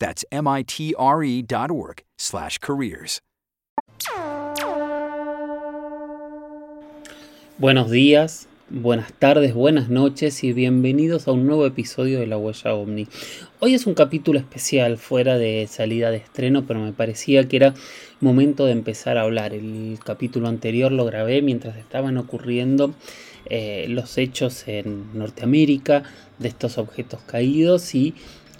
That's careers. Buenos días, buenas tardes, buenas noches y bienvenidos a un nuevo episodio de La Huella OVNI. Hoy es un capítulo especial fuera de salida de estreno, pero me parecía que era momento de empezar a hablar. El capítulo anterior lo grabé mientras estaban ocurriendo eh, los hechos en Norteamérica de estos objetos caídos y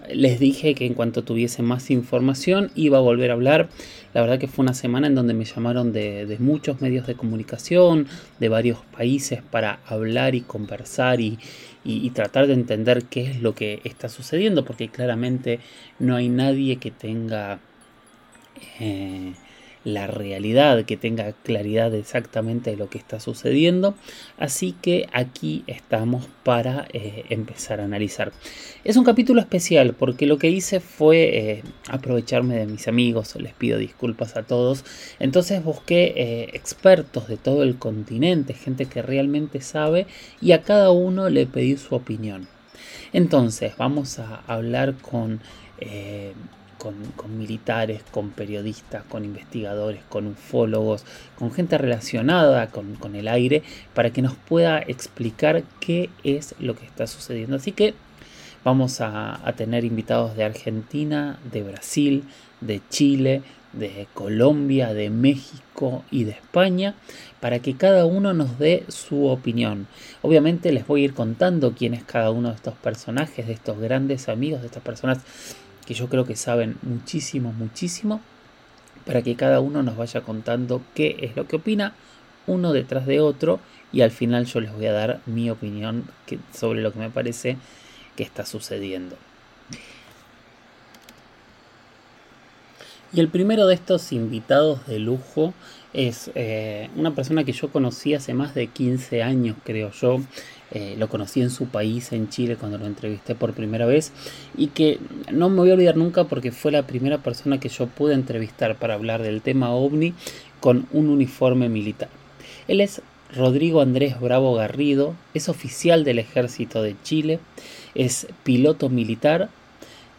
les dije que en cuanto tuviese más información iba a volver a hablar. La verdad que fue una semana en donde me llamaron de, muchos medios de comunicación, de varios países, para hablar y conversar y, tratar de entender qué es lo que está sucediendo, porque claramente no hay nadie que tenga... Eh, la realidad, que tenga claridad exactamente de lo que está sucediendo. Así que aquí estamos para eh, empezar a analizar. Es un capítulo especial porque lo que hice fue eh, aprovecharme de mis amigos, les pido disculpas a todos. Entonces busqué eh, expertos de todo el continente, gente que realmente sabe y a cada uno le pedí su opinión. Entonces vamos a hablar con con, militares, con periodistas, con investigadores, con ufólogos, con gente relacionada con, el aire, para que nos pueda explicar qué es lo que está sucediendo. Así que vamos a, a tener invitados de Argentina, de Brasil, de Chile, de Colombia, de México y de España, para que cada uno nos dé su opinión. Obviamente les voy a ir contando quién es cada uno de estos personajes, de estos grandes amigos, de estas personas que yo creo que saben muchísimo, muchísimo, para que cada uno nos vaya contando qué es lo que opina uno detrás de otro y al final yo les voy a dar mi opinión sobre lo que me parece que está sucediendo. Y el primero de estos invitados de lujo es eh, una persona que yo conocí hace más de 15 años, creo yo. Eh, lo conocí en su país, en Chile, cuando lo entrevisté por primera vez. Y que no me voy a olvidar nunca porque fue la primera persona que yo pude entrevistar para hablar del tema ovni con un uniforme militar. Él es Rodrigo Andrés Bravo Garrido, es oficial del ejército de Chile, es piloto militar,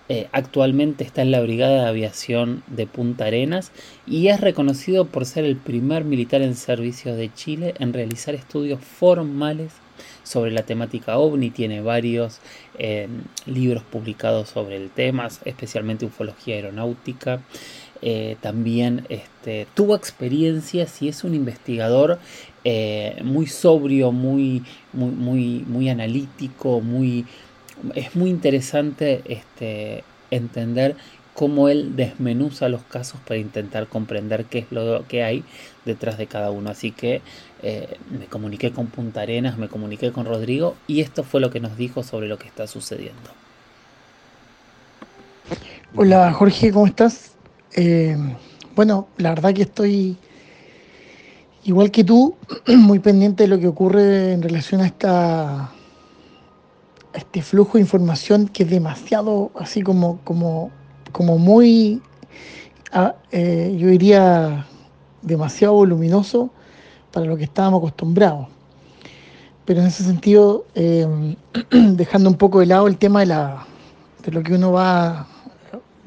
eh, actualmente está en la Brigada de Aviación de Punta Arenas y es reconocido por ser el primer militar en servicio de Chile en realizar estudios formales sobre la temática ovni. Tiene varios eh, libros publicados sobre el tema, especialmente ufología aeronáutica. Eh, también este, tuvo experiencias y es un investigador muy sobrio, muy, muy, muy, muy analítico, muy, es muy interesante este, entender cómo él desmenuza los casos para intentar comprender qué es lo que hay detrás de cada uno. Así que eh, me comuniqué con Punta Arenas, me comuniqué con Rodrigo y esto fue lo que nos dijo sobre lo que está sucediendo. Hola Jorge, ¿cómo estás? Eh, bueno, la verdad que estoy igual que tú, muy pendiente de lo que ocurre en relación a esta este flujo de información que es demasiado, así como, como, como muy, ah, eh, yo diría, demasiado voluminoso para lo que estábamos acostumbrados. Pero en ese sentido, eh, dejando un poco de lado el tema de, la, de lo que uno va,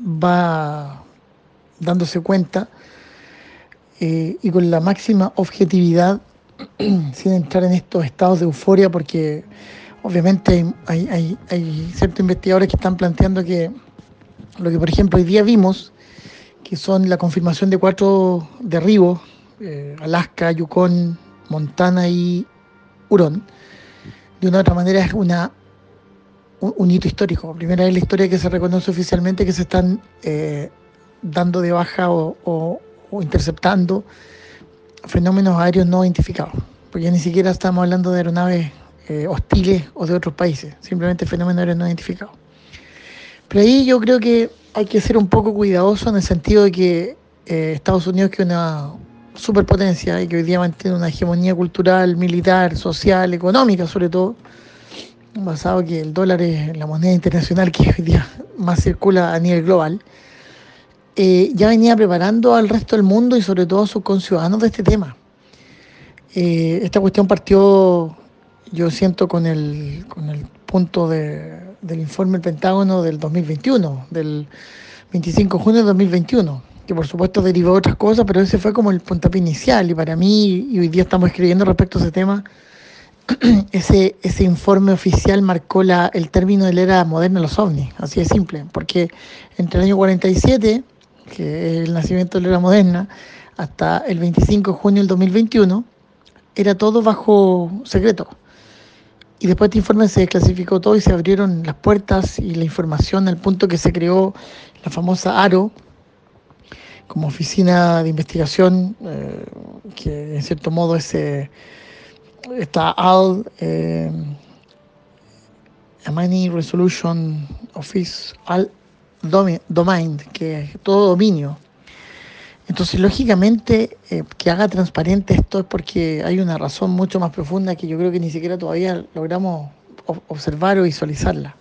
va dándose cuenta eh, y con la máxima objetividad, sin entrar en estos estados de euforia, porque obviamente hay, ciertos investigadores que están planteando que lo que por ejemplo hoy día vimos, que son la confirmación de cuatro derribos, eh, Alaska, Yukon, Montana y Hurón. De una u otra manera es una, un, hito histórico. Primera vez la historia que se reconoce oficialmente que se están eh, dando de baja o, interceptando fenómenos aéreos no identificados. Porque ni siquiera estamos hablando de aeronaves eh, hostiles o de otros países, simplemente fenómenos aéreos no identificados. Pero ahí yo creo que hay que ser un poco cuidadoso en el sentido de que eh, Estados Unidos, que es una superpotencia y que hoy día mantiene una hegemonía cultural, militar, social, económica sobre todo, basado que el dólar es la moneda internacional que hoy día más circula a nivel global, eh, ya venía preparando al resto del mundo y sobre todo a sus conciudadanos de este tema. Eh, esta cuestión partió, yo siento, con el, con el punto de, del informe del Pentágono del 2021, del 25 de junio de 2021, que por supuesto derivó de otras cosas, pero ese fue como el puntapié inicial y para mí, y hoy día estamos escribiendo respecto a ese tema, ese, ese informe oficial marcó la, el término de la era moderna de los ovnis, así de simple, porque entre el año 47, que es el nacimiento de la era moderna, hasta el 25 de junio del 2021, era todo bajo secreto. Y después de este informe se desclasificó todo y se abrieron las puertas y la información al punto que se creó la famosa ARO como oficina de investigación, eh, que en cierto modo es eh, esta AL, eh, Amani Resolution Office, AL Domain, que es todo dominio. Entonces, lógicamente, eh, que haga transparente esto es porque hay una razón mucho más profunda que yo creo que ni siquiera todavía logramos observar o visualizarla.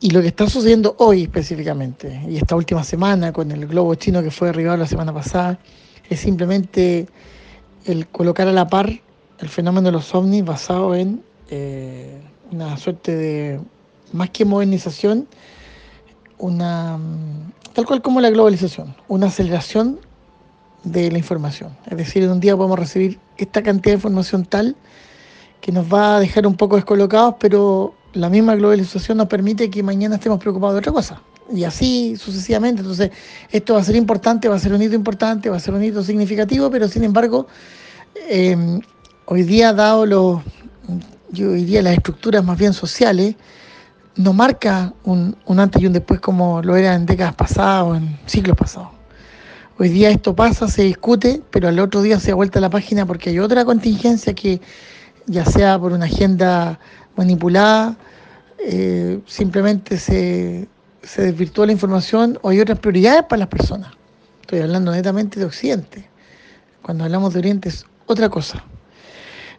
Y lo que está sucediendo hoy específicamente, y esta última semana con el globo chino que fue derribado la semana pasada, es simplemente el colocar a la par el fenómeno de los ovnis basado en eh, una suerte de, más que modernización, una tal cual como la globalización, una aceleración de la información. Es decir, un día podemos recibir esta cantidad de información tal que nos va a dejar un poco descolocados, pero la misma globalización nos permite que mañana estemos preocupados de otra cosa. Y así sucesivamente. Entonces, esto va a ser importante, va a ser un hito importante, va a ser un hito significativo, pero sin embargo, eh, hoy día, dado los, yo diría las estructuras más bien sociales, no marca un, antes y un después como lo era en décadas pasadas o en siglos pasados. Hoy día esto pasa, se discute, pero al otro día se ha vuelto a la página porque hay otra contingencia que, ya sea por una agenda manipulada, eh, simplemente se, se desvirtúa la información o hay otras prioridades para las personas. Estoy hablando netamente de Occidente. Cuando hablamos de Oriente es otra cosa.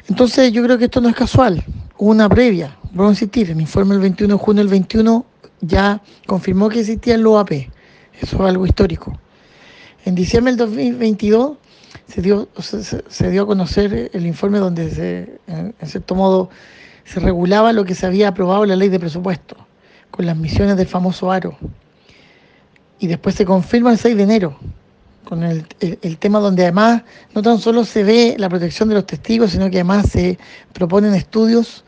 Entonces yo creo que esto no es casual, una previa, Vamos a insistir, el informe del 21 de junio del 21 ya confirmó que existía el OAP. Eso es algo histórico. En diciembre del 2022 se dio, se, dio a conocer el informe donde, se, en, cierto modo, se regulaba lo que se había aprobado en la ley de presupuesto, con las misiones del famoso ARO. Y después se confirma el 6 de enero, con el, el, tema donde además no tan solo se ve la protección de los testigos, sino que además se proponen estudios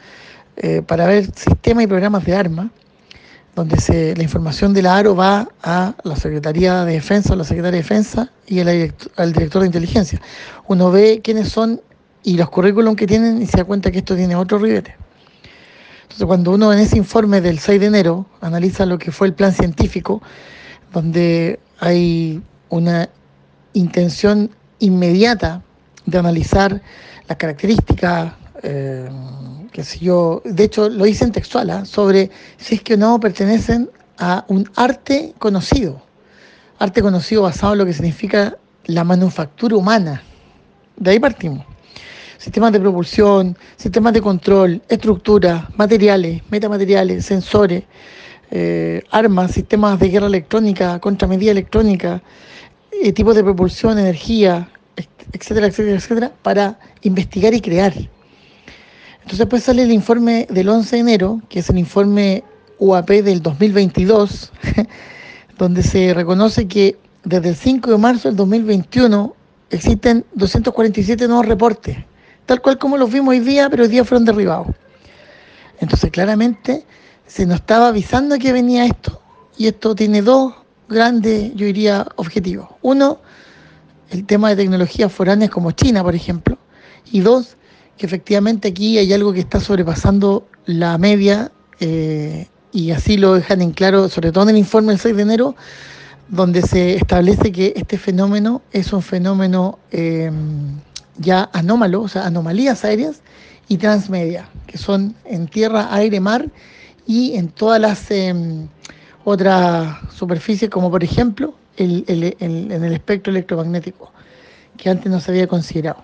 eh, para ver sistemas y programas de armas, donde se, la información de la ARO va a la Secretaría de Defensa, a la Secretaría de Defensa y al director de inteligencia. Uno ve quiénes son y los currículum que tienen y se da cuenta que esto tiene otro ribete. Entonces, cuando uno en ese informe del 6 de enero analiza lo que fue el plan científico, donde hay una intención inmediata de analizar las características, eh, yo, de hecho lo hice en textual, ¿ah? sobre si es que o no pertenecen a un arte conocido, arte conocido basado en lo que significa la manufactura humana. De ahí partimos. Sistemas de propulsión, sistemas de control, estructura, materiales, metamateriales, sensores, eh, armas, sistemas de guerra electrónica, contramedida electrónica, eh, tipos de propulsión, energía, etcétera, etcétera, etcétera, para investigar y crear. Entonces después sale el informe del 11 de enero, que es el informe UAP del 2022, donde se reconoce que desde el 5 de marzo del 2021 existen 247 nuevos reportes, tal cual como los vimos hoy día, pero hoy día fueron derribados. Entonces claramente se nos estaba avisando que venía esto, y esto tiene dos grandes, yo diría, objetivos. Uno, el tema de tecnologías foráneas como China, por ejemplo. Y dos, que efectivamente aquí hay algo que está sobrepasando la media eh, y así lo dejan en claro, sobre todo en el informe del 6 de enero, donde se establece que este fenómeno es un fenómeno eh, ya anómalo, o sea, anomalías aéreas y transmedia, que son en tierra, aire, mar y en todas las em, otras superficies, como por ejemplo en el espectro electromagnético, que antes no se había considerado.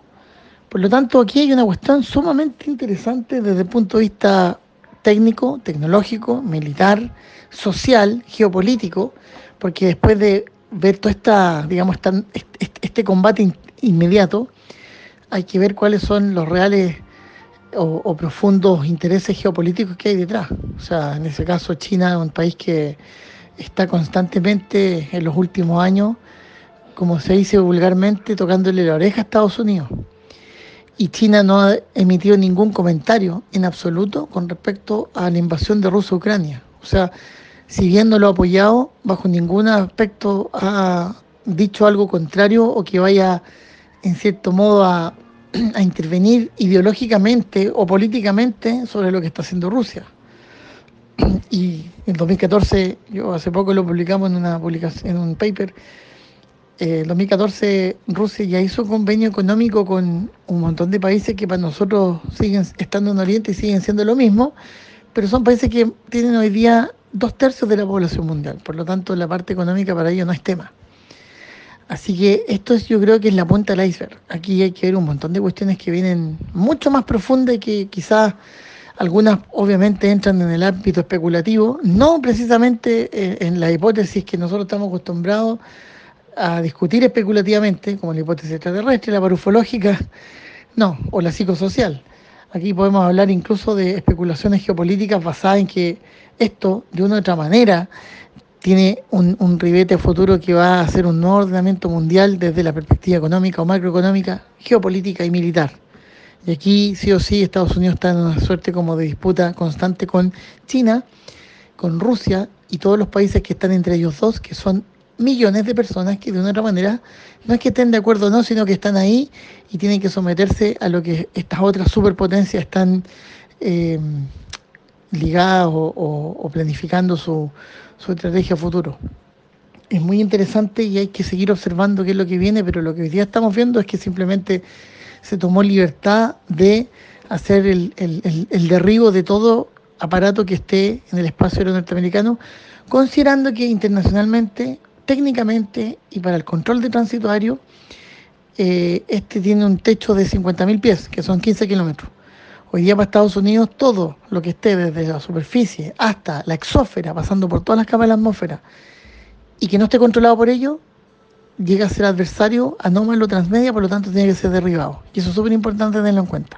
Por lo tanto, aquí hay una cuestión sumamente interesante desde el punto de vista técnico, tecnológico, militar, social, geopolítico, porque después de ver todo esta, digamos, este combate inmediato, hay que ver cuáles son los reales o, profundos intereses geopolíticos que hay detrás. O sea, en ese caso China es un país que está constantemente en los últimos años, como se dice vulgarmente, tocándole la oreja a Estados Unidos. Y China no ha emitido ningún comentario en absoluto con respecto a la invasión de Rusia a Ucrania. O sea, si bien no lo ha apoyado, bajo ningún aspecto ha dicho algo contrario o que vaya en cierto modo a a intervenir ideológicamente o políticamente sobre lo que está haciendo Rusia. Y en 2014, yo hace poco lo publicamos en una publicación, en un paper, eh, en 2014 Rusia ya hizo convenio económico con un montón de países que para nosotros siguen estando en Oriente y siguen siendo lo mismo, pero son países que tienen hoy día dos tercios de la población mundial, por lo tanto la parte económica para ellos no es tema. Así que esto es, yo creo que es la punta del iceberg. Aquí hay que ver un montón de cuestiones que vienen mucho más profundas y que quizás algunas obviamente entran en el ámbito especulativo, no precisamente eh, en la hipótesis que nosotros estamos acostumbrados a discutir especulativamente, como la hipótesis extraterrestre, la parufológica, no, o la psicosocial. Aquí podemos hablar incluso de especulaciones geopolíticas basadas en que esto, de una u otra manera, tiene un, un ribete futuro que va a ser un nuevo ordenamiento mundial desde la perspectiva económica o macroeconómica, geopolítica y militar. Y aquí sí o sí Estados Unidos está en una suerte como de disputa constante con China, con Rusia y todos los países que están entre ellos dos, que son millones de personas que de una otra manera no es que estén de acuerdo o no, sino que están ahí y tienen que someterse a lo que estas otras superpotencias están eh, ligadas o planificando su, estrategia futuro. Es muy interesante y hay que seguir observando qué es lo que viene, pero lo que hoy día estamos viendo es que simplemente se tomó libertad de hacer el, derribo de todo aparato que esté en el espacio aéreo norteamericano, considerando que internacionalmente, técnicamente y para el control de tránsito eh, este tiene un techo de 50.000 pies, que son 15 kilómetros. Hoy día para Estados Unidos todo lo que esté desde la superficie hasta la exósfera, pasando por todas las capas de la atmósfera, y que no esté controlado por ello, llega a ser adversario anómalo transmedia, por lo tanto tiene que ser derribado. Y eso es súper importante tenerlo en cuenta.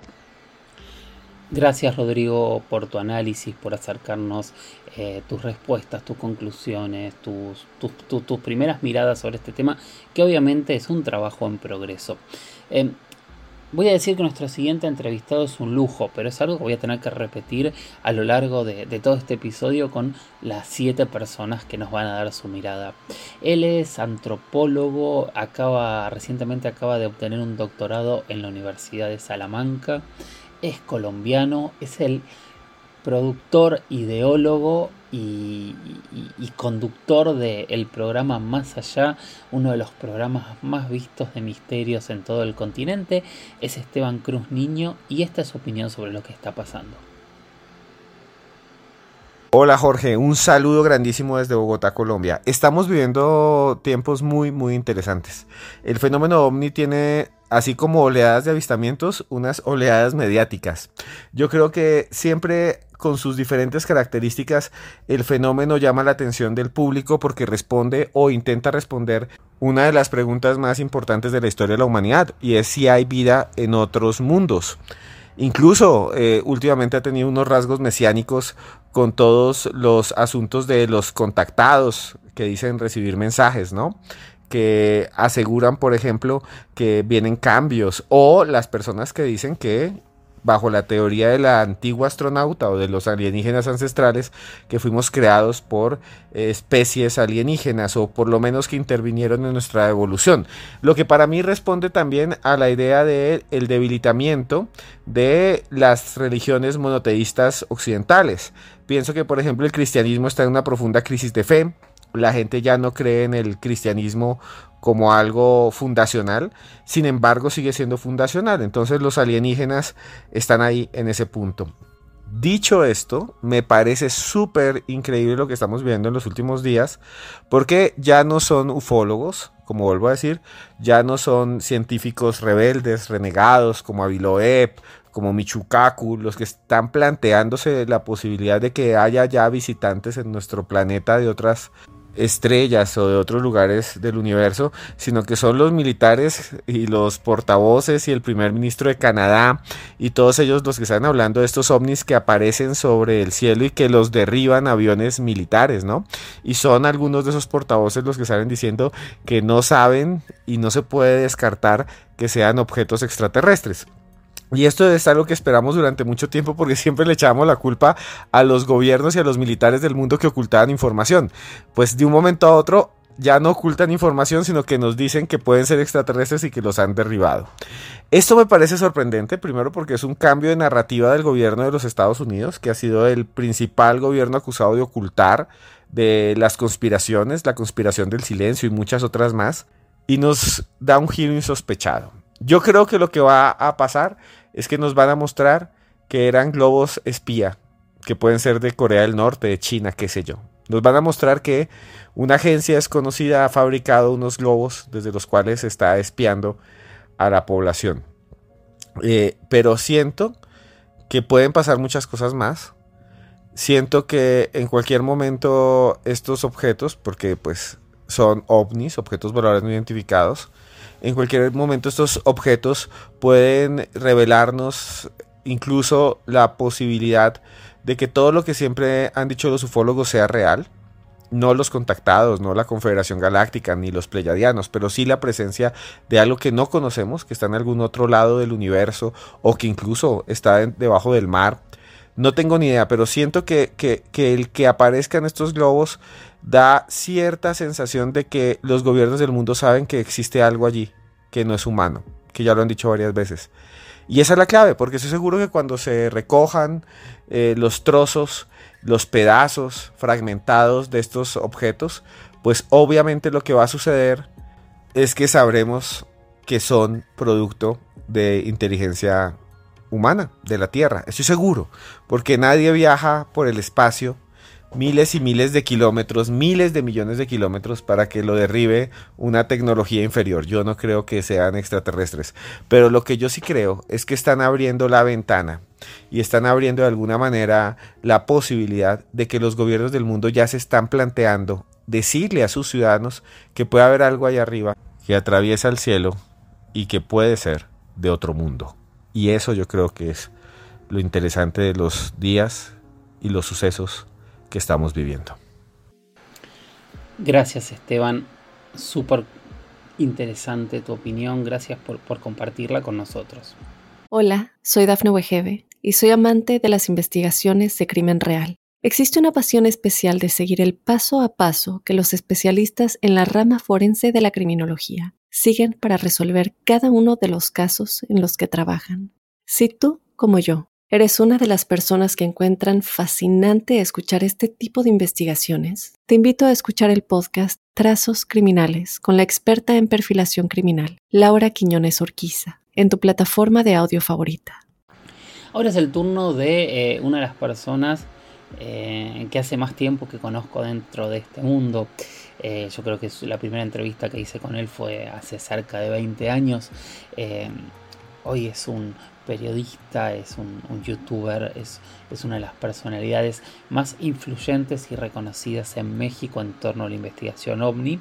Gracias Rodrigo por tu análisis, por acercarnos eh, tus respuestas, tus conclusiones, tus, primeras miradas sobre este tema, que obviamente es un trabajo en progreso. Eh, Voy a decir que nuestro siguiente entrevistado es un lujo, pero es algo que voy a tener que repetir a lo largo de, todo este episodio con las siete personas que nos van a dar su mirada. Él es antropólogo, acaba recientemente acaba de obtener un doctorado en la Universidad de Salamanca, es colombiano, es el productor, ideólogo y, conductor del programa Más Allá, uno de los programas más vistos de misterios en todo el continente, es Esteban Cruz Niño y esta es su opinión sobre lo que está pasando. Hola Jorge, un saludo grandísimo desde Bogotá, Colombia. Estamos viviendo tiempos muy, muy interesantes. El fenómeno ovni tiene así como oleadas de avistamientos, unas oleadas mediáticas. Yo creo que siempre con sus diferentes características, el fenómeno llama la atención del público porque responde o intenta responder una de las preguntas más importantes de la historia de la humanidad y es si hay vida en otros mundos. Incluso eh, últimamente ha tenido unos rasgos mesiánicos con todos los asuntos de los contactados que dicen recibir mensajes, ¿no? que aseguran, por ejemplo, que vienen cambios o las personas que dicen que bajo la teoría de la antigua astronauta o de los alienígenas ancestrales que fuimos creados por especies alienígenas o por lo menos que intervinieron en nuestra evolución. Lo que para mí responde también a la idea de el debilitamiento de las religiones monoteístas occidentales. Pienso que por ejemplo el cristianismo está en una profunda crisis de fe, la gente ya no cree en el cristianismo como algo fundacional, sin embargo sigue siendo fundacional. Entonces los alienígenas están ahí en ese punto. Dicho esto, me parece súper increíble lo que estamos viendo en los últimos días, porque ya no son ufólogos, como vuelvo a decir, ya no son científicos rebeldes, renegados, como Aviloeb, como Michukaku, los que están planteándose la posibilidad de que haya ya visitantes en nuestro planeta de otras estrellas o de otros lugares del universo, sino que son los militares y los portavoces y el primer ministro de Canadá y todos ellos los que están hablando de estos ovnis que aparecen sobre el cielo y que los derriban aviones militares, ¿no? Y son algunos de esos portavoces los que salen diciendo que no saben y no se puede descartar que sean objetos extraterrestres. Y esto es algo que esperamos durante mucho tiempo porque siempre le echamos la culpa a los gobiernos y a los militares del mundo que ocultaban información. Pues de un momento a otro ya no ocultan información, sino que nos dicen que pueden ser extraterrestres y que los han derribado. Esto me parece sorprendente, primero porque es un cambio de narrativa del gobierno de los Estados Unidos, que ha sido el principal gobierno acusado de ocultar de las conspiraciones, la conspiración del silencio y muchas otras más, y nos da un giro insospechado. Yo creo que lo que va a pasar es que nos van a mostrar que eran globos espía, que pueden ser de Corea del Norte, de China, qué sé yo. Nos van a mostrar que una agencia desconocida ha fabricado unos globos desde los cuales está espiando a la población. Eh, pero siento que pueden pasar muchas cosas más. Siento que en cualquier momento estos objetos, porque pues son ovnis, objetos voladores no identificados, en cualquier momento estos objetos pueden revelarnos incluso la posibilidad de que todo lo que siempre han dicho los ufólogos sea real. No los contactados, no la Confederación Galáctica, ni los Pleyadianos, pero sí la presencia de algo que no conocemos, que está en algún otro lado del universo o que incluso está debajo del mar. No tengo ni idea, pero siento que, que, que el que aparezcan estos globos da cierta sensación de que los gobiernos del mundo saben que existe algo allí, que no es humano, que ya lo han dicho varias veces. Y esa es la clave, porque estoy seguro que cuando se recojan eh, los trozos, los pedazos fragmentados de estos objetos, pues obviamente lo que va a suceder es que sabremos que son producto de inteligencia humana, de la Tierra. Estoy seguro, porque nadie viaja por el espacio miles y miles de kilómetros, miles de millones de kilómetros para que lo derribe una tecnología inferior. Yo no creo que sean extraterrestres, pero lo que yo sí creo es que están abriendo la ventana y están abriendo de alguna manera la posibilidad de que los gobiernos del mundo ya se están planteando decirle a sus ciudadanos que puede haber algo allá arriba que atraviesa el cielo y que puede ser de otro mundo. Y eso yo creo que es lo interesante de los días y los sucesos que estamos viviendo. Gracias Esteban, súper interesante tu opinión, gracias por, por, compartirla con nosotros. Hola, soy Dafne Wegebe y soy amante de las investigaciones de crimen real. Existe una pasión especial de seguir el paso a paso que los especialistas en la rama forense de la criminología siguen para resolver cada uno de los casos en los que trabajan. Si tú, como yo, ¿Eres una de las personas que encuentran fascinante escuchar este tipo de investigaciones? Te invito a escuchar el podcast Trazos Criminales con la experta en perfilación criminal, Laura Quiñones Orquiza, en tu plataforma de audio favorita. Ahora es el turno de eh, una de las personas eh, que hace más tiempo que conozco dentro de este mundo. Eh, yo creo que la primera entrevista que hice con él fue hace cerca de 20 años. hoy es un periodista, es un, youtuber, es, es, una de las personalidades más influyentes y reconocidas en México en torno a la investigación ovni.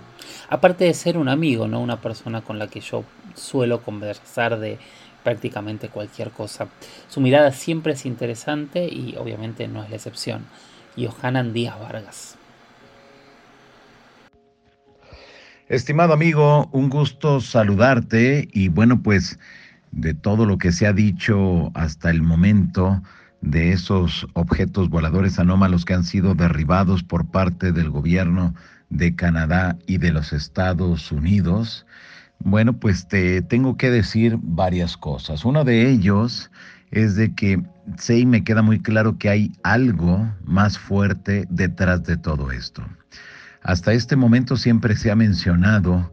Aparte de ser un amigo, ¿no? una persona con la que yo suelo conversar de prácticamente cualquier cosa. Su mirada siempre es interesante y obviamente no es la excepción. Johanan Díaz Vargas. Estimado amigo, un gusto saludarte y bueno pues de todo lo que se ha dicho hasta el momento de esos objetos voladores anómalos que han sido derribados por parte del gobierno de Canadá y de los Estados Unidos, bueno, pues te tengo que decir varias cosas. Uno de ellos es de que sí me queda muy claro que hay algo más fuerte detrás de todo esto. Hasta este momento siempre se ha mencionado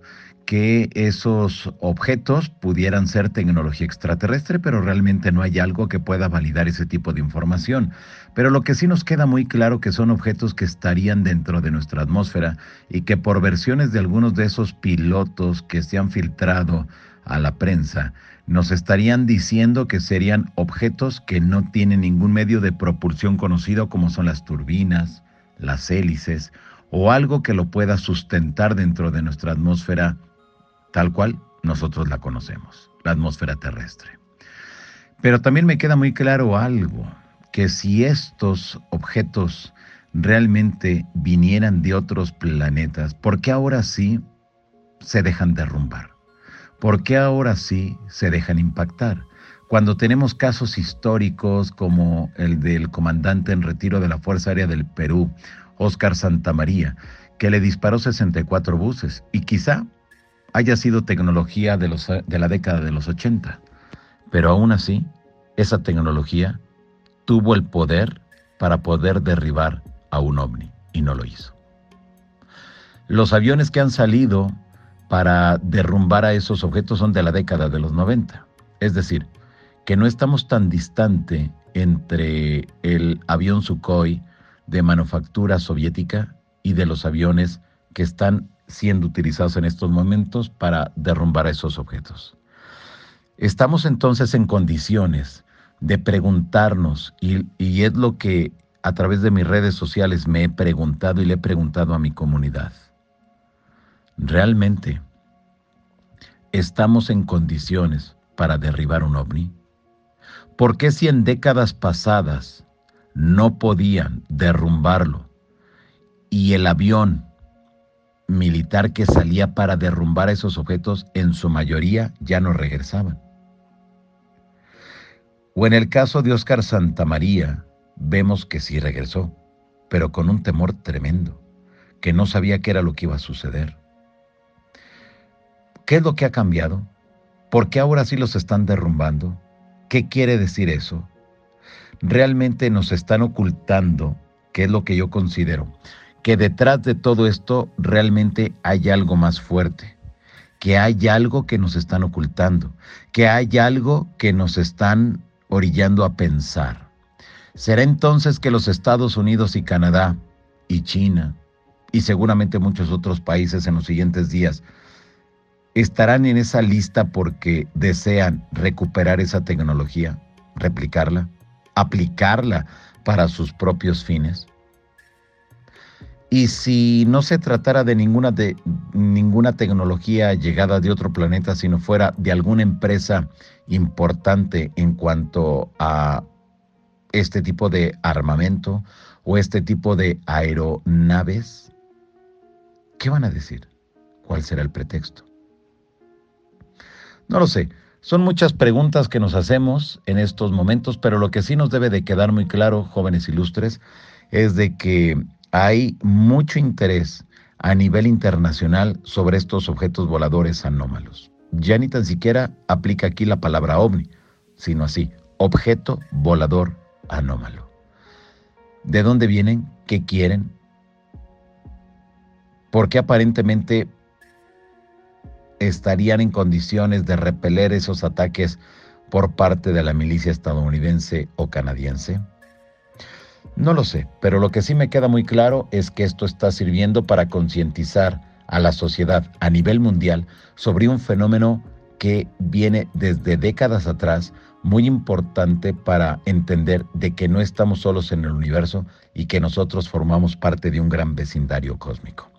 que esos objetos pudieran ser tecnología extraterrestre, pero realmente no hay algo que pueda validar ese tipo de información. Pero lo que sí nos queda muy claro que son objetos que estarían dentro de nuestra atmósfera y que por versiones de algunos de esos pilotos que se han filtrado a la prensa, nos estarían diciendo que serían objetos que no tienen ningún medio de propulsión conocido como son las turbinas, las hélices o algo que lo pueda sustentar dentro de nuestra atmósfera tal cual nosotros la conocemos, la atmósfera terrestre. Pero también me queda muy claro algo, que si estos objetos realmente vinieran de otros planetas, ¿por qué ahora sí se dejan derrumbar? ¿Por qué ahora sí se dejan impactar? Cuando tenemos casos históricos como el del comandante en retiro de la Fuerza Aérea del Perú, Oscar Santamaría, que le disparó 64 buses y quizá haya sido tecnología de, los, de la década de los 80, pero aún así, esa tecnología tuvo el poder para poder derribar a un ovni y no lo hizo. Los aviones que han salido para derrumbar a esos objetos son de la década de los 90, es decir, que no estamos tan distante entre el avión Sukhoi de manufactura soviética y de los aviones que están siendo utilizados en estos momentos para derrumbar esos objetos. Estamos entonces en condiciones de preguntarnos, y, y, es lo que a través de mis redes sociales me he preguntado y le he preguntado a mi comunidad. ¿Realmente estamos en condiciones para derribar un ovni? ¿Por qué si en décadas pasadas no podían derrumbarlo y el avión militar que salía para derrumbar esos objetos, en su mayoría ya no regresaban. O en el caso de Oscar Santamaría, vemos que sí regresó, pero con un temor tremendo, que no sabía qué era lo que iba a suceder. ¿Qué es lo que ha cambiado? ¿Por qué ahora sí los están derrumbando? ¿Qué quiere decir eso? Realmente nos están ocultando, qué es lo que yo considero, que detrás de todo esto realmente hay algo más fuerte, que hay algo que nos están ocultando, que hay algo que nos están orillando a pensar. ¿Será entonces que los Estados Unidos y Canadá y China y seguramente muchos otros países en los siguientes días estarán en esa lista porque desean recuperar esa tecnología, replicarla, aplicarla para sus propios fines? Y si no se tratara de ninguna, de ninguna tecnología llegada de otro planeta, sino fuera de alguna empresa importante en cuanto a este tipo de armamento o este tipo de aeronaves, ¿qué van a decir? ¿Cuál será el pretexto? No lo sé. Son muchas preguntas que nos hacemos en estos momentos, pero lo que sí nos debe de quedar muy claro, jóvenes ilustres, es de que hay mucho interés a nivel internacional sobre estos objetos voladores anómalos. Ya ni tan siquiera aplica aquí la palabra ovni, sino así, objeto volador anómalo. ¿De dónde vienen? ¿Qué quieren? ¿Por qué aparentemente estarían en condiciones de repeler esos ataques por parte de la milicia estadounidense o canadiense? No lo sé, pero lo que sí me queda muy claro es que esto está sirviendo para concientizar a la sociedad a nivel mundial sobre un fenómeno que viene desde décadas atrás, muy importante para entender de que no estamos solos en el universo y que nosotros formamos parte de un gran vecindario cósmico.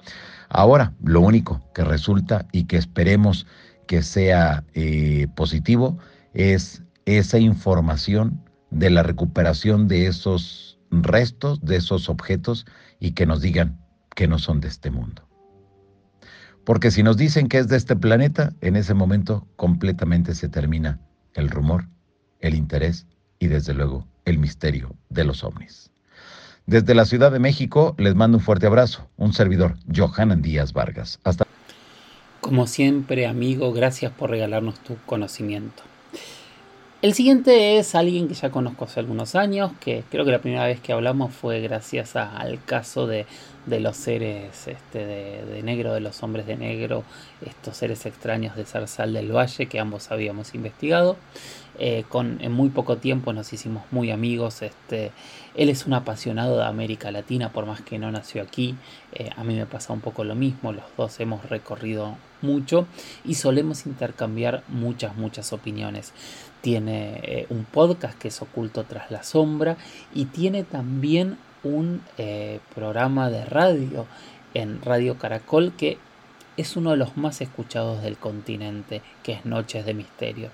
Ahora, lo único que resulta y que esperemos que sea eh, positivo es esa información de la recuperación de esos restos de esos objetos y que nos digan que no son de este mundo. Porque si nos dicen que es de este planeta, en ese momento completamente se termina el rumor, el interés y desde luego el misterio de los ovnis. Desde la Ciudad de México les mando un fuerte abrazo, un servidor, Johanan Díaz Vargas. Hasta como siempre, amigo, gracias por regalarnos tu conocimiento. El siguiente es alguien que ya conozco hace algunos años, que creo que la primera vez que hablamos fue gracias al caso de, los seres este, de, negro, de los hombres de negro, estos seres extraños de Zarzal del Valle que ambos habíamos investigado. Eh, con, en muy poco tiempo nos hicimos muy amigos. Este, él es un apasionado de América Latina, por más que no nació aquí. Eh, a mí me pasa un poco lo mismo, los dos hemos recorrido mucho y solemos intercambiar muchas, muchas opiniones. Tiene eh, un podcast que es Oculto tras la sombra y tiene también un eh, programa de radio en Radio Caracol que es uno de los más escuchados del continente, que es Noches de Misterio.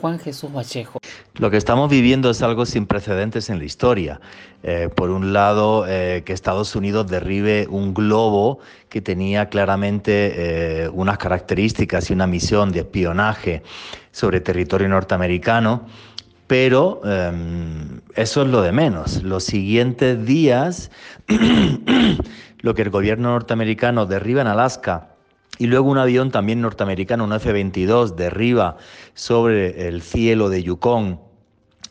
Juan Jesús Vallejo. Lo que estamos viviendo es algo sin precedentes en la historia. Eh, por un lado, eh, que Estados Unidos derribe un globo que tenía claramente unas características y una misión de espionaje sobre territorio norteamericano, pero em, eso es lo de menos. Los siguientes días, lo que el gobierno norteamericano derriba en Alaska, y luego un avión también norteamericano, un F-22, derriba sobre el cielo de Yukon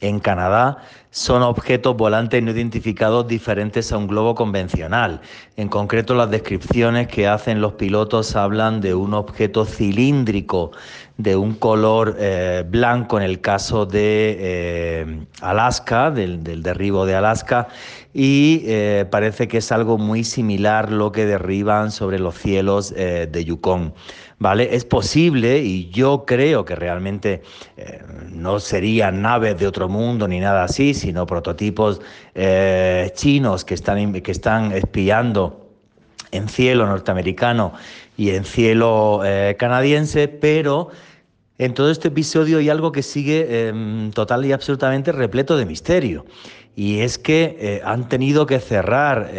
en Canadá son objetos volantes no identificados diferentes a un globo convencional. En concreto, las descripciones que hacen los pilotos hablan de un objeto cilíndrico de un color eh, blanco en el caso de eh, Alaska, del, derribo de Alaska, y eh, parece que es algo muy similar lo que derriban sobre los cielos de Yukon. ¿vale? Es posible y yo creo que realmente no serían naves de otro mundo ni nada así, sino prototipos chinos que están, que están espiando en cielo norteamericano y en cielo eh, canadiense, pero en todo este episodio hay algo que sigue em, total y absolutamente repleto de misterio. Y es que han tenido que cerrar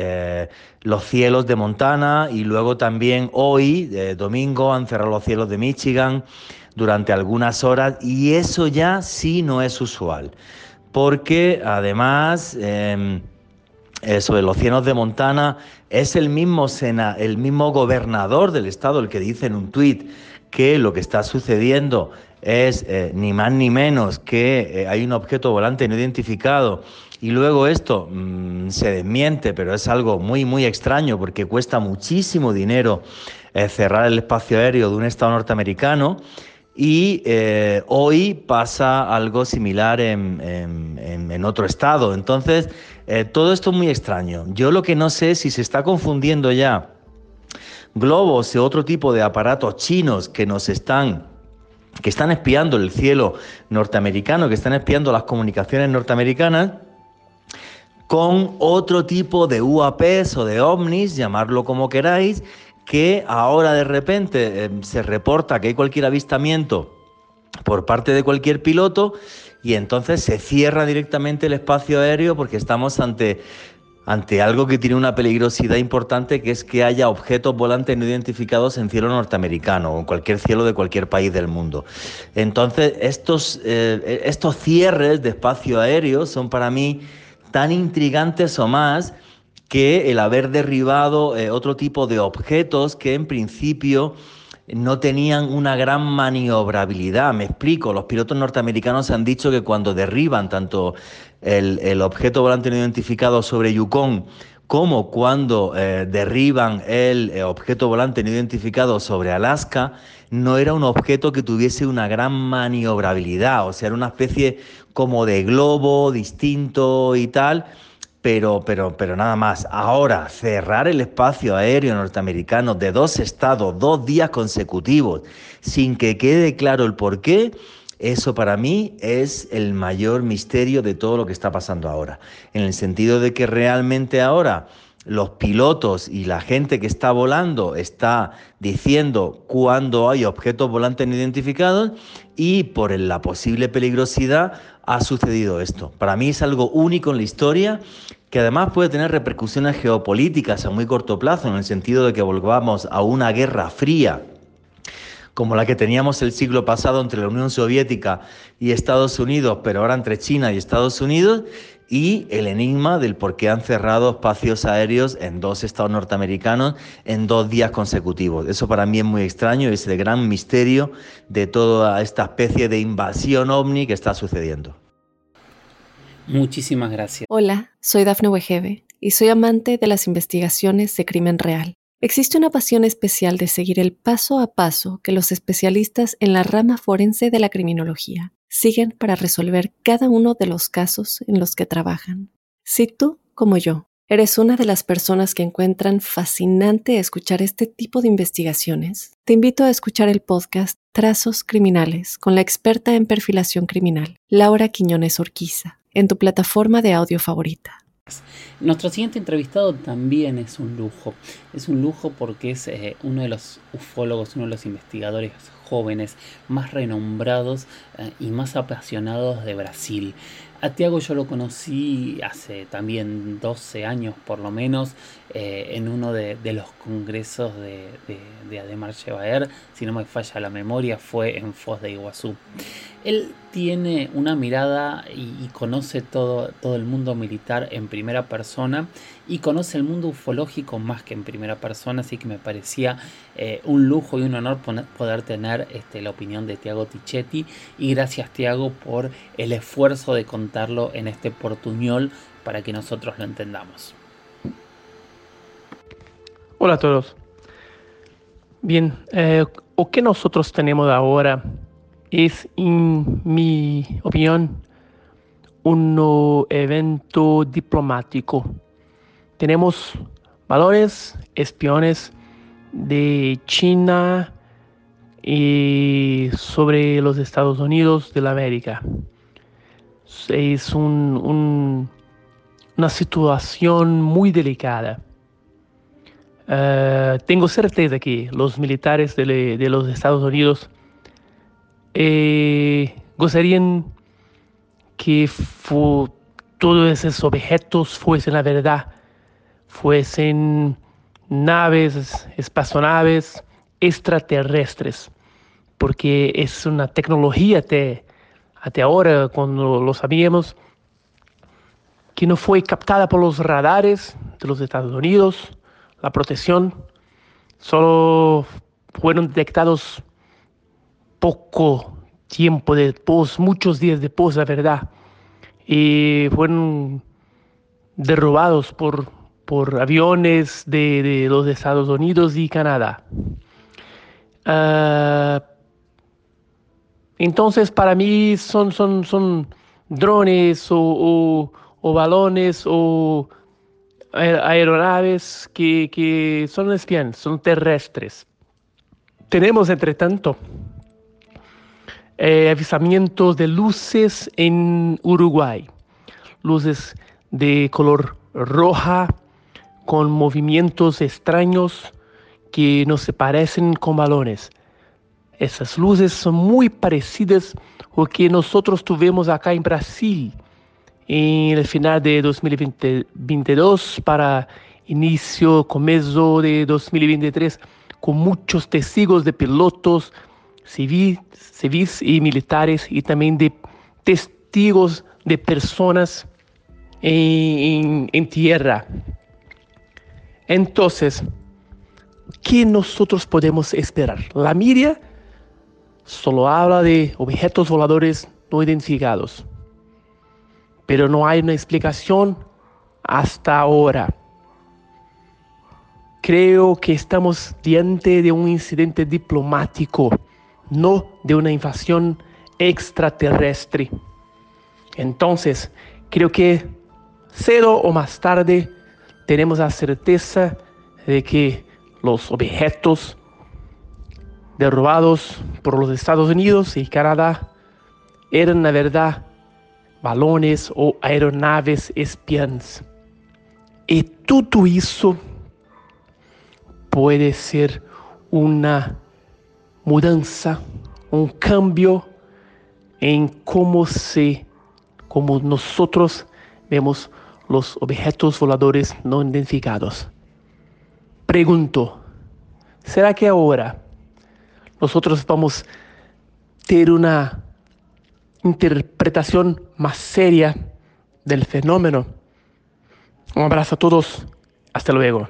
los cielos de Montana y luego también hoy, domingo, han cerrado los cielos de Michigan durante algunas horas y eso ya sí no es usual, porque además sobre los cielos de Montana es el mismo, el mismo gobernador del estado el que dice en un tuit que lo que está sucediendo es eh, ni más ni menos que eh, hay un objeto volante no identificado y luego esto mm, se desmiente, pero es algo muy, muy extraño porque cuesta muchísimo dinero eh, cerrar el espacio aéreo de un Estado norteamericano. Y hoy pasa algo similar en, otro estado. Entonces, eh, todo esto es muy extraño. Yo lo que no sé es si se está confundiendo ya globos y otro tipo de aparatos chinos que nos están que están espiando el cielo norteamericano, que están espiando las comunicaciones norteamericanas, con otro tipo de UAPs o de ovnis, llamarlo como queráis, que ahora de repente em, se reporta que hay cualquier avistamiento por parte de cualquier piloto y entonces se cierra directamente el espacio aéreo porque estamos ante, ante algo que tiene una peligrosidad importante que es que haya objetos volantes no identificados en cielo norteamericano o en cualquier cielo de cualquier país del mundo. Entonces estos, eh, estos cierres de espacio aéreo son para mí tan intrigantes o más que el haber derribado eh, otro tipo de objetos que en principio no tenían una gran maniobrabilidad. Me explico, los pilotos norteamericanos han dicho que cuando derriban tanto el, objeto volante no identificado sobre Yukon como cuando eh, derriban el eh, objeto volante no identificado sobre Alaska, no era un objeto que tuviese una gran maniobrabilidad, o sea, era una especie como de globo distinto y tal, pero, pero, pero nada más. Ahora, cerrar el espacio aéreo norteamericano de dos estados, dos días consecutivos, sin que quede claro el por qué, eso para mí es el mayor misterio de todo lo que está pasando ahora. En el sentido de que realmente ahora los pilotos y la gente que está volando está diciendo cuándo hay objetos volantes no identificados y por la posible peligrosidad ha sucedido esto. Para mí es algo único en la historia que además puede tener repercusiones geopolíticas a muy corto plazo en el sentido de que volvamos a una guerra fría como la que teníamos el siglo pasado entre la Unión Soviética y Estados Unidos, pero ahora entre China y Estados Unidos, y el enigma del por qué han cerrado espacios aéreos en dos estados norteamericanos en dos días consecutivos. Eso para mí es muy extraño y es el gran misterio de toda esta especie de invasión ovni que está sucediendo. Muchísimas gracias. Hola, soy Dafne Wegebe y soy amante de las investigaciones de crimen real. Existe una pasión especial de seguir el paso a paso que los especialistas en la rama forense de la criminología siguen para resolver cada uno de los casos en los que trabajan. Si tú, como yo, eres una de las personas que encuentran fascinante escuchar este tipo de investigaciones, te invito a escuchar el podcast Trazos Criminales con la experta en perfilación criminal, Laura Quiñones Orquiza, en tu plataforma de audio favorita. Nuestro siguiente entrevistado también es un lujo. Es un lujo porque es eh, uno de los ufólogos, uno de los investigadores jóvenes más renombrados eh, y más apasionados de Brasil. A Tiago yo lo conocí hace también 12 años por lo menos eh, en uno de, los congresos de, de, Ademar Chevaer, si no me falla la memoria, fue en Foz de Iguazú. Él tiene una mirada y, conoce todo, todo el mundo militar en primera persona y conoce el mundo ufológico más que en primera persona, así que me parecía eh, un lujo y un honor poder tener este, la opinión de Tiago Tichetti y gracias Tiago por el esfuerzo de en este portuñol para que nosotros lo entendamos. Hola a todos. Bien, eh, ¿o qué nosotros tenemos ahora? es, en mi opinión, un evento diplomático. Tenemos valores espiones de China y sobre los Estados Unidos de la América. Es una situación muy delicada. Eh, tengo certeza que los militares de, de los Estados Unidos eh, gostarían que todos esos objetos fuesen la verdad, fuesen naves, espaçonaves extraterrestres, porque es una tecnología hasta ahora, cuando lo sabíamos, que no fue captada por los radares de los Estados Unidos, la protección, solo fueron detectados poco tiempo después, muchos días después, la verdad, y fueron derrubados por, por aviones de, los Estados Unidos y Canadá. Ah, entonces, para mí son, son, son drones o, balones o aeronaves que, que son espías, son terrestres. Tenemos, entre tanto, eh, avisamientos de luces en Uruguay. Luces de color roja con movimientos extraños que no se parecen con balones. Esas luces son muy parecidas a lo que nosotros tuvimos acá en Brasil el final de 2022 para inicio, comienzo de 2023, con muchos testigos de pilotos civis, y militares y también de testigos de personas en, tierra. Entonces, ¿qué nosotros podemos esperar? La media solo habla de objetos voladores no identificados, pero no hay una explicación hasta ahora. Creo que estamos diante de un incidente diplomático no de una invasión extraterrestre. Entonces, creo que cedo o más tarde tenemos la certeza de que los objetos derrubados por los Estados Unidos y Canadá eran la verdad balones o aeronaves espías. Y todo eso puede ser una mudanza, un cambio en cómo se, como nosotros vemos los objetos voladores no identificados. Pregunto, ¿será que ahora nosotros vamos a tener una interpretación más seria del fenómeno. Un abrazo a todos. Hasta luego.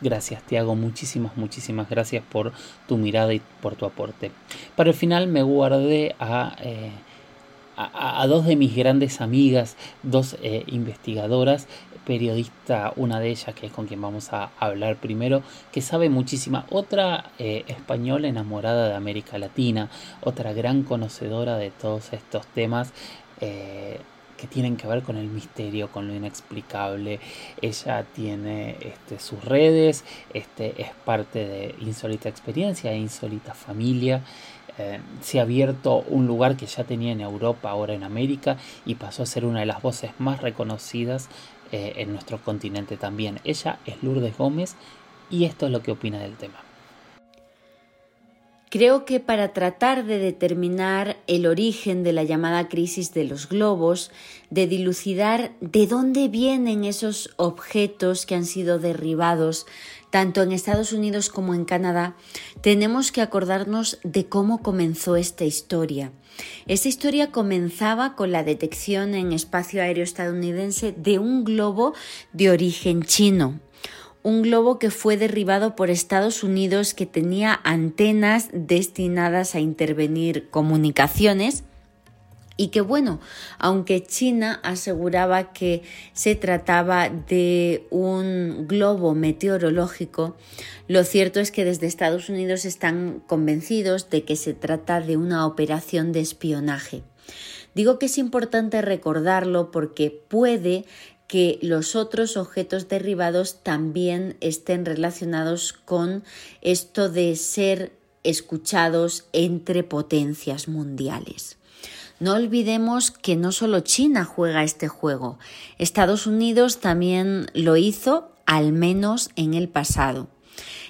Gracias, Tiago. Muchísimas, muchísimas gracias por tu mirada y por tu aporte. Para el final me guardé a, eh, a, dos de mis grandes amigas, dos eh, investigadoras, periodista, una de ellas que es con quien vamos a hablar primero, que sabe muchísima, otra eh, española enamorada de América Latina, otra gran conocedora de todos estos temas que tienen que ver con el misterio, con lo inexplicable. Ella tiene este, sus redes, este, es parte de Insólita Experiencia, Insólita Familia. Eh, se ha abierto un lugar que ya tenía en Europa, ahora en América, y pasó a ser una de las voces más reconocidas eh, en nuestro continente también. Ella es Lourdes Gómez y esto es lo que opina del tema. Creo que para tratar de determinar el origen de la llamada crisis de los globos, de dilucidar de dónde vienen esos objetos que han sido derribados tanto en Estados Unidos como en Canadá, tenemos que acordarnos de cómo comenzó esta historia. Esta historia comenzaba con la detección en espacio aéreo estadounidense de un globo de origen chino, un globo que fue derribado por Estados Unidos que tenía antenas destinadas a intervenir comunicaciones y que bueno, aunque China aseguraba que se trataba de un globo meteorológico, lo cierto es que desde Estados Unidos están convencidos de que se trata de una operación de espionaje. Digo que es importante recordarlo porque puede que los otros objetos derribados también estén relacionados con esto de ser escuchados entre potencias mundiales. No olvidemos que no solo China juega este juego, Estados Unidos también lo hizo, al menos en el pasado.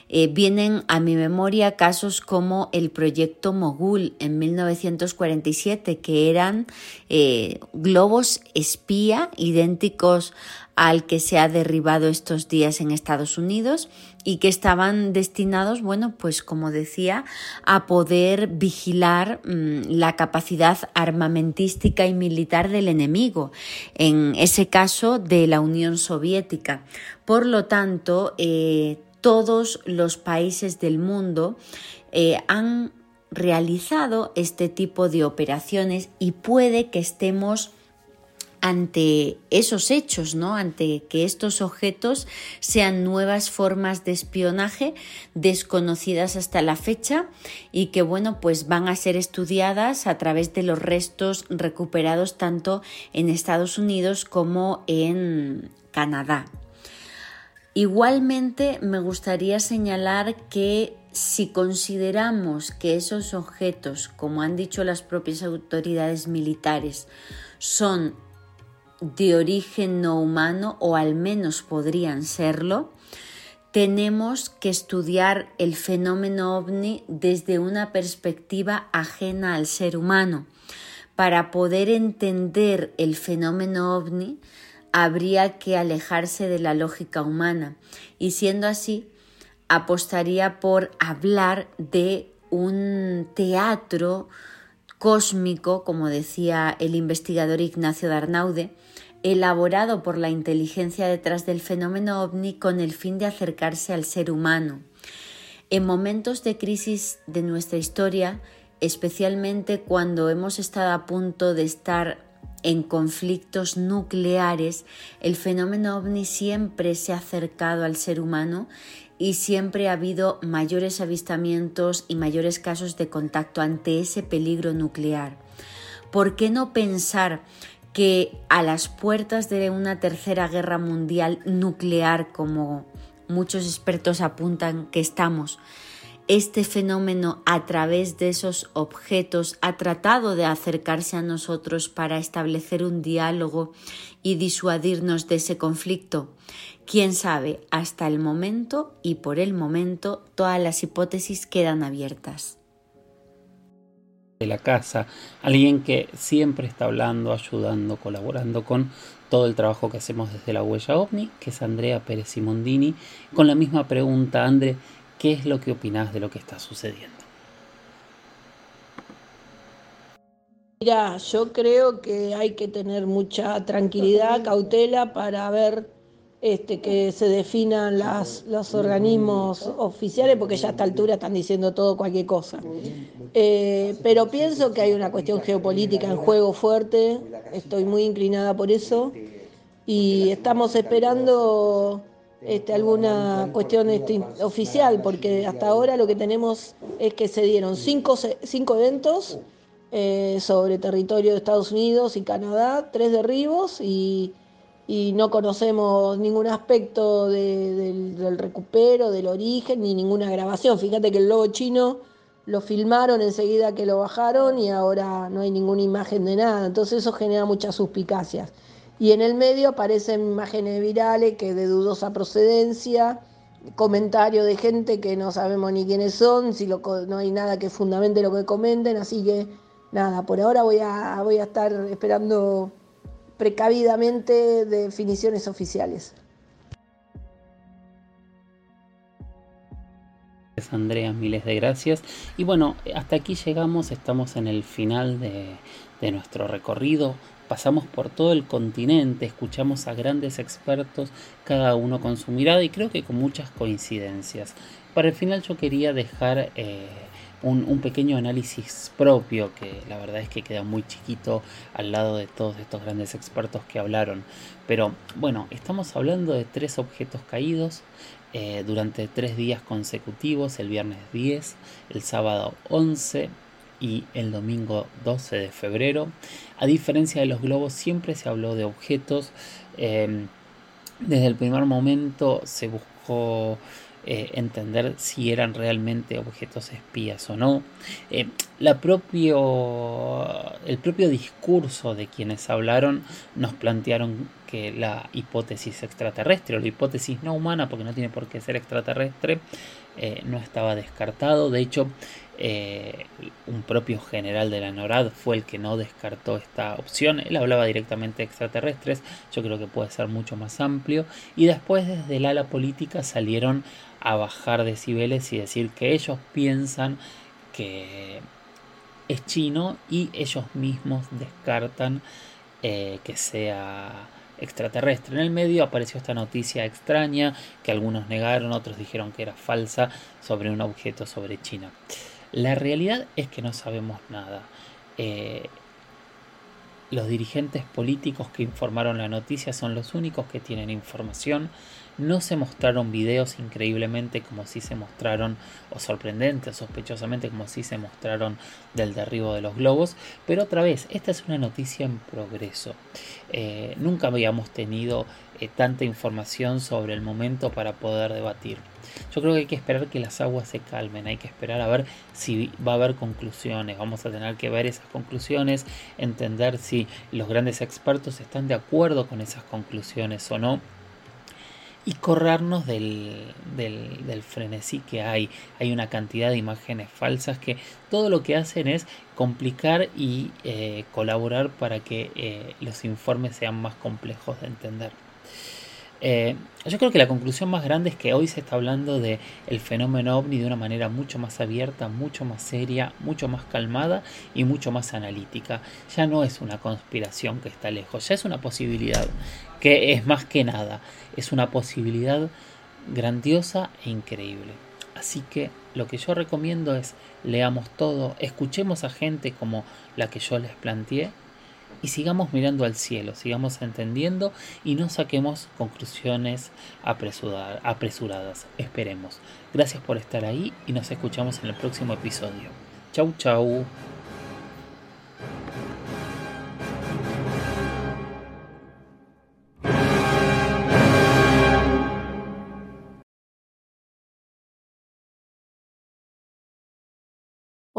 Eh, vienen a mi memoria casos como el proyecto Mogul en 1947, que eran eh, globos espía idénticos al que se ha derribado estos días en Estados Unidos y que estaban destinados, bueno, pues como decía, a poder vigilar mm, la capacidad armamentística y militar del enemigo, en ese caso de la Unión Soviética. Por lo tanto, eh, todos los países del mundo eh, han realizado este tipo de operaciones y puede que estemos ante esos hechos, ¿no? Ante que estos objetos sean nuevas formas de espionaje desconocidas hasta la fecha y que bueno, pues van a ser estudiadas a través de los restos recuperados tanto en Estados Unidos como en Canadá. Igualmente me gustaría señalar que si consideramos que esos objetos, como han dicho las propias autoridades militares, son de origen no humano o al menos podrían serlo, tenemos que estudiar el fenómeno ovni desde una perspectiva ajena al ser humano. Para poder entender el fenómeno ovni, habría que alejarse de la lógica humana y siendo así, apostaría por hablar de un teatro cósmico, como decía el investigador Ignacio Darnaude, elaborado por la inteligencia detrás del fenómeno ovni con el fin de acercarse al ser humano. En momentos de crisis de nuestra historia, especialmente cuando hemos estado a punto de estar en conflictos nucleares, el fenómeno ovni siempre se ha acercado al ser humano y siempre ha habido mayores avistamientos y mayores casos de contacto ante ese peligro nuclear. ¿Por qué no pensar que a las puertas de una tercera guerra mundial nuclear, como muchos expertos apuntan que estamos, este fenómeno a través de esos objetos ha tratado de acercarse a nosotros para establecer un diálogo y disuadirnos de ese conflicto. Quién sabe, hasta el momento y por el momento todas las hipótesis quedan abiertas de la casa, alguien que siempre está hablando, ayudando, colaborando con todo el trabajo que hacemos desde la huella OVNI, que es Andrea Pérez Simondini, con la misma pregunta, André, ¿qué es lo que opinás de lo que está sucediendo? Mira, yo creo que hay que tener mucha tranquilidad, cautela para ver este, que se definan los organismos oficiales, porque ya a esta altura están diciendo todo cualquier cosa. Eh, pero pienso que hay una cuestión geopolítica en juego fuerte, estoy muy inclinada por eso, y estamos esperando este, alguna cuestión este, oficial, porque hasta ahora lo que tenemos es que se dieron cinco, cinco eventos eh, sobre territorio de Estados Unidos y Canadá, tres derribos y, no conocemos ningún aspecto del, recupero, del origen, ni ninguna grabación. Fíjate que el lobo chino lo filmaron enseguida que lo bajaron y ahora no hay ninguna imagen de nada. Entonces eso genera muchas suspicacias. Y en el medio aparecen imágenes virales que de dudosa procedencia, comentarios de gente que no sabemos ni quiénes son, si no hay nada que fundamente lo que comenten, así que nada, por ahora voy a, voy a estar esperando precavidamente definiciones oficiales. Andrea, miles de gracias. Y bueno, hasta aquí llegamos, estamos en el final de, nuestro recorrido. Pasamos por todo el continente, escuchamos a grandes expertos, cada uno con su mirada y creo que con muchas coincidencias. Para el final yo quería dejar eh, un, pequeño análisis propio que la verdad es que queda muy chiquito al lado de todos estos grandes expertos que hablaron. Pero bueno, estamos hablando de tres objetos caídos eh, durante tres días consecutivos, el viernes 10, el sábado 11 y el domingo 12 de febrero. A diferencia de los globos, siempre se habló de objetos. Eh, desde el primer momento se buscó eh, entender si eran realmente objetos espías o no. Eh, propio, el propio discurso de quienes hablaron nos plantearon que la hipótesis extraterrestre o la hipótesis no humana, porque no tiene por qué ser extraterrestre, eh, no estaba descartado. De hecho, un propio general de la NORAD fue el que no descartó esta opción. Él hablaba directamente de extraterrestres, yo creo que puede ser mucho más amplio. Y después desde el ala política salieron a bajar decibeles y decir que ellos piensan que es chino y ellos mismos descartan eh, que sea extraterrestre. En el medio apareció esta noticia extraña que algunos negaron, otros dijeron que era falsa sobre un objeto sobre China. La realidad es que no sabemos nada. Eh, los dirigentes políticos que informaron la noticia son los únicos que tienen información no se mostraron videos increíblemente como si se mostraron, o sorprendentes, sospechosamente como si se mostraron del derribo de los globos, pero otra vez, esta es una noticia en progreso. Eh, nunca habíamos tenido eh, tanta información sobre el momento para poder debatir. Yo creo que hay que esperar que las aguas se calmen, hay que esperar a ver si va a haber conclusiones, vamos a tener que ver esas conclusiones, entender si los grandes expertos están de acuerdo con esas conclusiones o no y corrernos del, del, frenesí que hay. Hay una cantidad de imágenes falsas que todo lo que hacen es complicar y eh, colaborar para que eh, los informes sean más complejos de entender. Eh, yo creo que la conclusión más grande es que hoy se está hablando de el fenómeno ovni de una manera mucho más abierta, mucho más seria, mucho más calmada y mucho más analítica. Ya no es una conspiración que está lejos, ya es una posibilidad que es más que nada, es una posibilidad grandiosa e increíble. Así que lo que yo recomiendo es leamos todo, escuchemos a gente como la que yo les planteé y sigamos mirando al cielo, sigamos entendiendo y no saquemos conclusiones apresuradas. Esperemos. Gracias por estar ahí y nos escuchamos en el próximo episodio. Chau, chau.